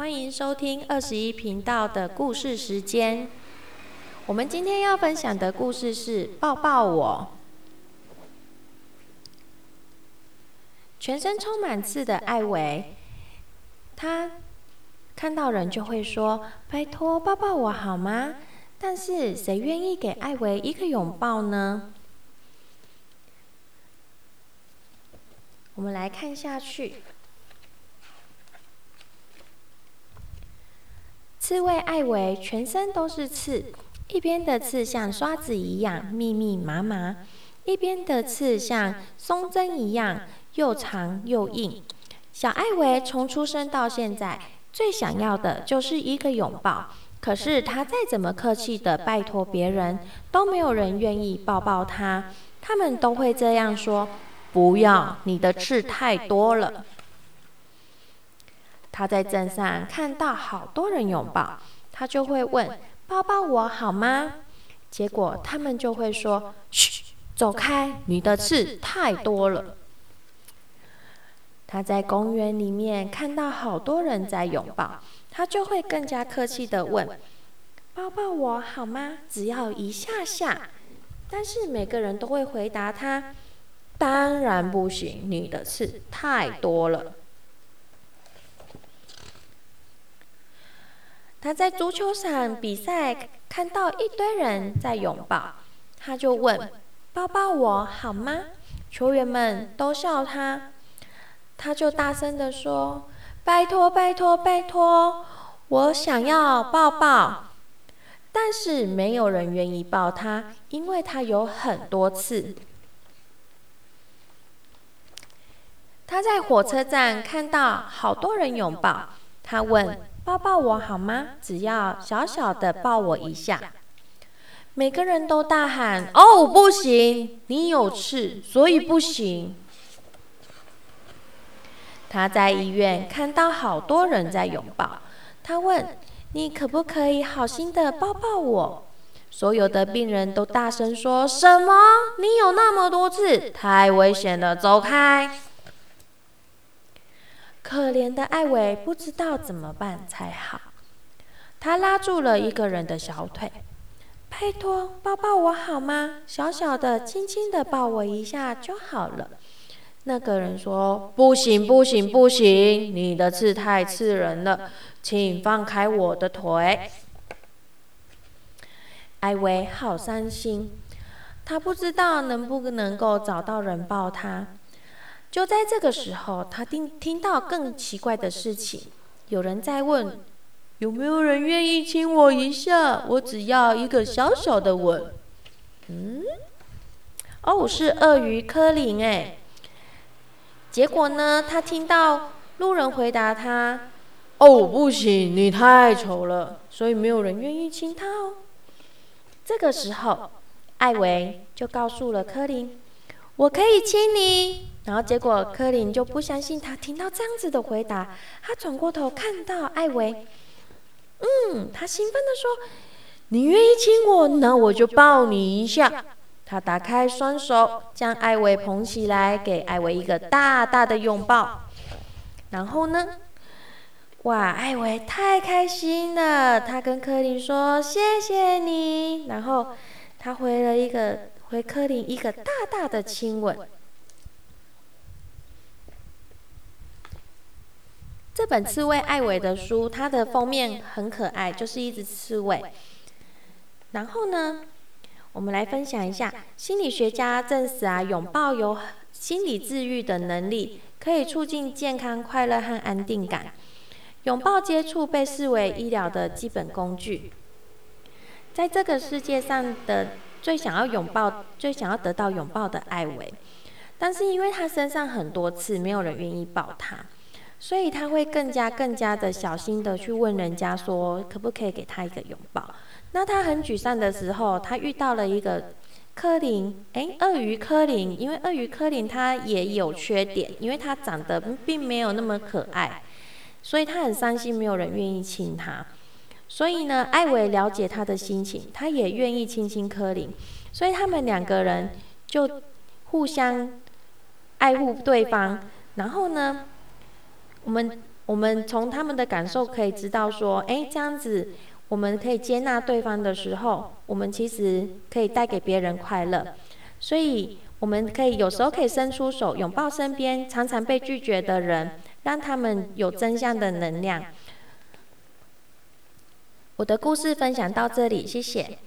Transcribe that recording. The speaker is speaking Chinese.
欢迎收听二十一频道的故事时间。我们今天要分享的故事是《抱抱我》。全身充满刺的艾维，他看到人就会说：“拜托，抱抱我好吗？”但是谁愿意给艾维一个拥抱呢？我们来看下去。刺猬艾维全身都是刺，一边的刺像刷子一样密密麻麻，一边的刺像松针一样又长又硬。小艾维从出生到现在，最想要的就是一个拥抱。可是他再怎么客气的拜托别人，都没有人愿意抱抱他。他们都会这样说：“不要，你的刺太多了。”他在镇上看到好多人拥抱，他就会问：“抱抱我好吗？”结果他们就会说：“嘘，走开，你的刺太多了。”他在公园里面看到好多人在拥抱，他就会更加客气的问：“抱抱我好吗？只要一下下。”但是每个人都会回答他：“当然不行，你的刺太多了。”他在足球场比赛，看到一堆人在拥抱，他就问：“抱抱我好吗？”球员们都笑他，他就大声的说：“拜托，拜托，拜托，我想要抱抱。”但是没有人愿意抱他，因为他有很多次。他在火车站看到好多人拥抱，他问。抱抱我好吗？只要小小的抱我一下。每个人都大喊：“哦，不行！你有刺，所以不行。”他在医院看到好多人在拥抱，他问：“你可不可以好心的抱抱我？”所有的病人都大声说：“什么？你有那么多刺，太危险了，走开！”可怜的艾维不知道怎么办才好，他拉住了一个人的小腿，拜托抱抱我好吗？小小的、轻轻的抱我一下就好了。那个人说：“不行，不行，不行，你的刺太刺人了，请放开我的腿。”艾维好伤心，他不知道能不能够找到人抱他。就在这个时候，他听听到更奇怪的事情，有人在问：“有没有人愿意亲我一下？我只要一个小小的吻。”嗯，哦，是鳄鱼科林哎。结果呢，他听到路人回答他：“哦，不行，你太丑了，所以没有人愿意亲他哦。”这个时候，艾维就告诉了柯林：“我可以亲你。”然后结果柯林就不相信他听到这样子的回答，他转过头看到艾维，嗯，他兴奋的说：“你愿意亲我，那我就抱你一下。”他打开双手，将艾维捧起来，给艾维一个大大的拥抱。然后呢，哇，艾维太开心了，他跟柯林说：“谢谢你。”然后他回了一个回柯林一个大大的亲吻。这本刺猬艾维的书，它的封面很可爱，就是一只刺猬。然后呢，我们来分享一下，心理学家证实啊，拥抱有心理治愈的能力，可以促进健康、快乐和安定感。拥抱接触被视为医疗的基本工具。在这个世界上的最想要拥抱、最想要得到拥抱的艾维，但是因为他身上很多刺，没有人愿意抱他。所以他会更加更加的小心的去问人家说，可不可以给他一个拥抱？那他很沮丧的时候，他遇到了一个柯林，诶，鳄鱼柯林，因为鳄鱼柯林他也有缺点，因为他长得并没有那么可爱，所以他很伤心，没有人愿意亲他。所以呢，艾维了解他的心情，他也愿意亲亲柯林，所以他们两个人就互相爱护对方，然后呢？我们我们从他们的感受可以知道说，哎，这样子我们可以接纳对方的时候，我们其实可以带给别人快乐。所以我们可以有时候可以伸出手，拥抱身边常常被拒绝的人，让他们有真相的能量。我的故事分享到这里，谢谢。